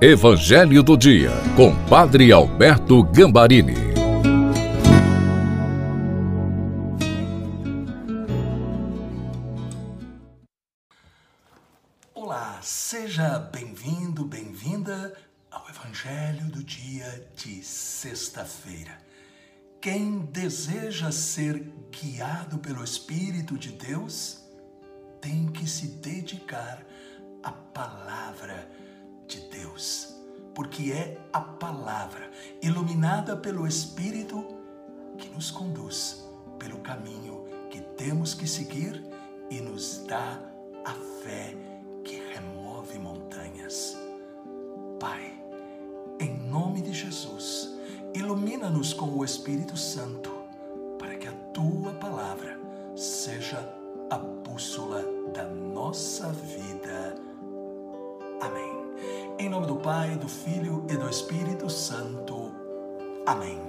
Evangelho do Dia, com Padre Alberto Gambarini. Olá, seja bem-vindo, bem-vinda ao Evangelho do Dia de sexta-feira. Quem deseja ser guiado pelo Espírito de Deus tem que se dedicar à palavra de Deus, porque é a palavra iluminada pelo Espírito que nos conduz pelo caminho que temos que seguir e nos dá a fé que remove montanhas. Pai, em nome de Jesus, ilumina-nos com o Espírito Santo para que a tua palavra seja a bússola da nossa vida. Amém. Em nome do Pai, do Filho e do Espírito Santo. Amém.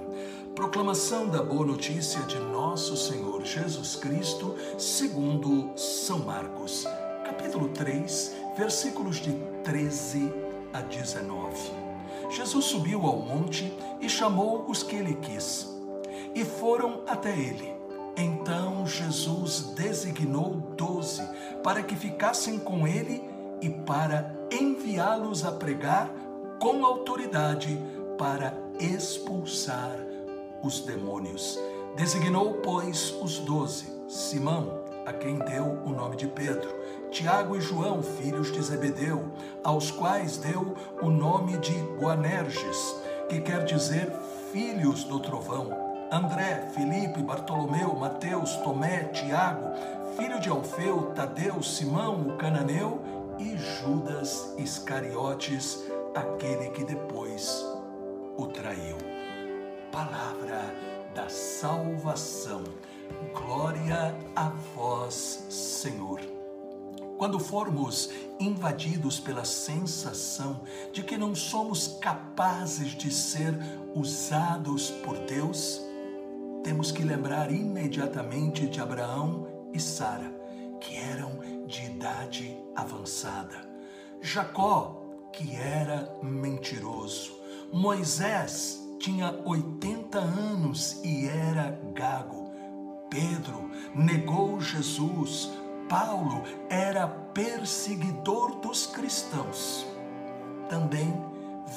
Proclamação da boa notícia de nosso Senhor Jesus Cristo, segundo São Marcos, capítulo 3, versículos de 13 a 19. Jesus subiu ao monte e chamou os que ele quis, e foram até ele. Então Jesus designou doze para que ficassem com ele e para enviá-los a pregar com autoridade para expulsar os demônios. Designou, pois, os doze: Simão, a quem deu o nome de Pedro, Tiago e João, filhos de Zebedeu, aos quais deu o nome de Boanerges, que quer dizer filhos do trovão. André, Felipe, Bartolomeu, Mateus, Tomé, Tiago, filho de Alfeu, Tadeu, Simão, o cananeu e Judas Iscariotes, aquele que depois o traiu. Palavra da salvação. Glória a vós, Senhor. Quando formos invadidos pela sensação de que não somos capazes de ser usados por Deus, temos que lembrar imediatamente de Abraão e Sara, que eram de idade avançada. Jacó, que era mentiroso. Moisés tinha 80 anos e era gago. Pedro negou Jesus. Paulo era perseguidor dos cristãos. Também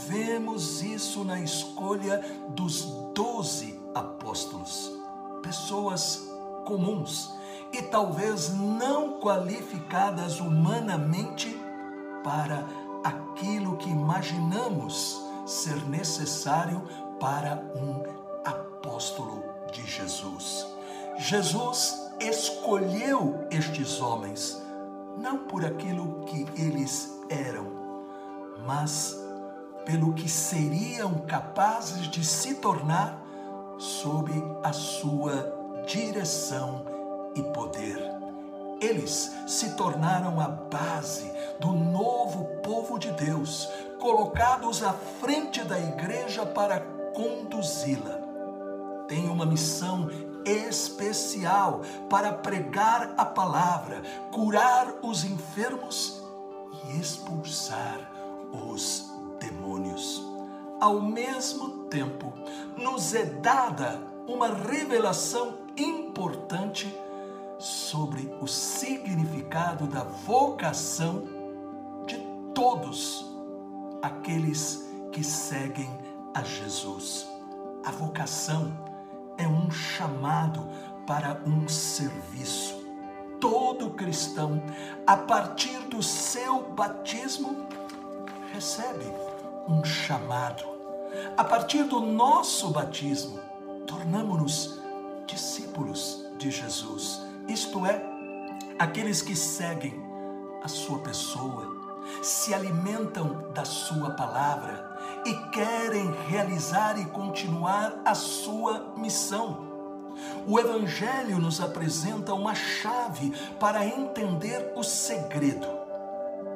vemos isso na escolha dos doze apóstolos, pessoas comuns e talvez não qualificadas humanamente para aquilo que imaginamos ser necessário para um apóstolo de Jesus. Jesus escolheu estes homens não por aquilo que eles eram, mas pelo que seriam capazes de se tornar sob a sua direção e poder. Eles se tornaram a base do novo povo de Deus, colocados à frente da igreja para conduzi-la. Tem uma missão especial para pregar a palavra, curar os enfermos e expulsar os demônios. Ao mesmo tempo, nos é dada uma revelação importante sobre o significado da vocação de todos aqueles que seguem a Jesus. A vocação é um chamado para um serviço. Todo cristão, a partir do seu batismo, recebe um chamado. A partir do nosso batismo, tornamos-nos discípulos de Jesus isto é, aqueles que seguem a sua pessoa, se alimentam da sua palavra e querem realizar e continuar a sua missão. O Evangelho nos apresenta uma chave para entender o segredo,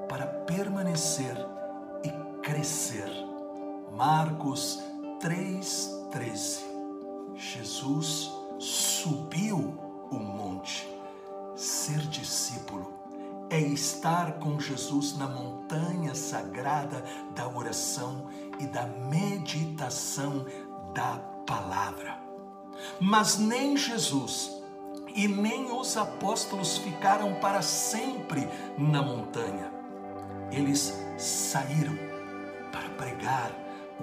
para permanecer e crescer. Marcos 3,13 Jesus subiu o monte. Ser discípulo é estar com Jesus na montanha sagrada da oração e da meditação da palavra. Mas nem Jesus e nem os apóstolos ficaram para sempre na montanha. Eles saíram para pregar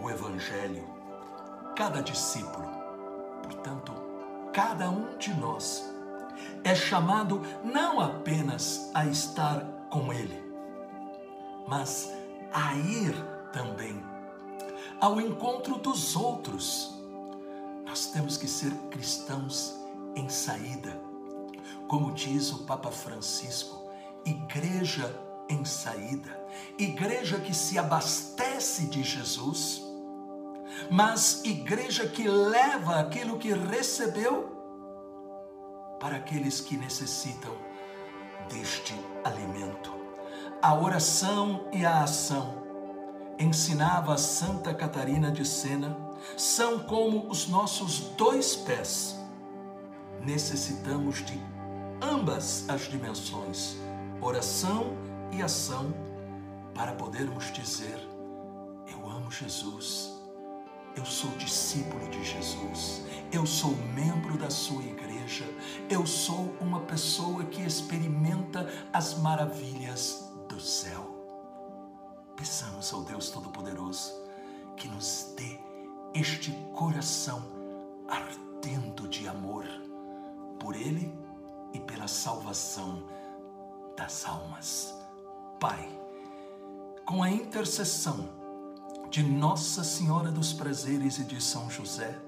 o Evangelho. Cada discípulo, portanto, cada um de nós, é chamado não apenas a estar com Ele, mas a ir também ao encontro dos outros. Nós temos que ser cristãos em saída. Como diz o Papa Francisco, igreja em saída, igreja que se abastece de Jesus, mas igreja que leva aquilo que recebeu para aqueles que necessitam deste alimento. A oração e a ação, ensinava Santa Catarina de Sena, são como os nossos dois pés necessitamos de ambas as dimensões, oração e ação, para podermos dizer: Eu amo Jesus, eu sou discípulo de Jesus, eu sou membro da sua igreja, eu sou uma pessoa que experimenta as maravilhas do céu. Peçamos ao Deus Todo-Poderoso que nos dê este coração ardendo de amor por Ele e pela salvação das almas. Pai, com a intercessão de Nossa Senhora dos Prazeres e de São José,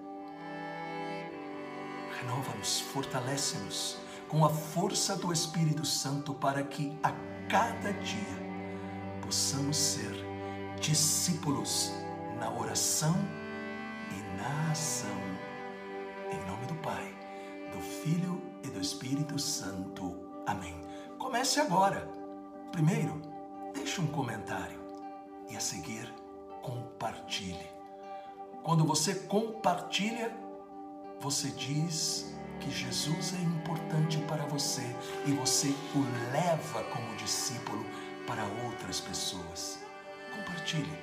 renova-nos, fortalece-nos com a força do Espírito Santo para que a cada dia possamos ser discípulos na oração e na ação. Em nome do Pai do Filho e do Espírito Santo. Amém. Comece agora. Primeiro, deixe um comentário e a seguir, compartilhe. Quando você compartilha, você diz que Jesus é importante para você e você o leva como discípulo para outras pessoas. Compartilhe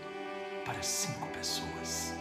para cinco pessoas.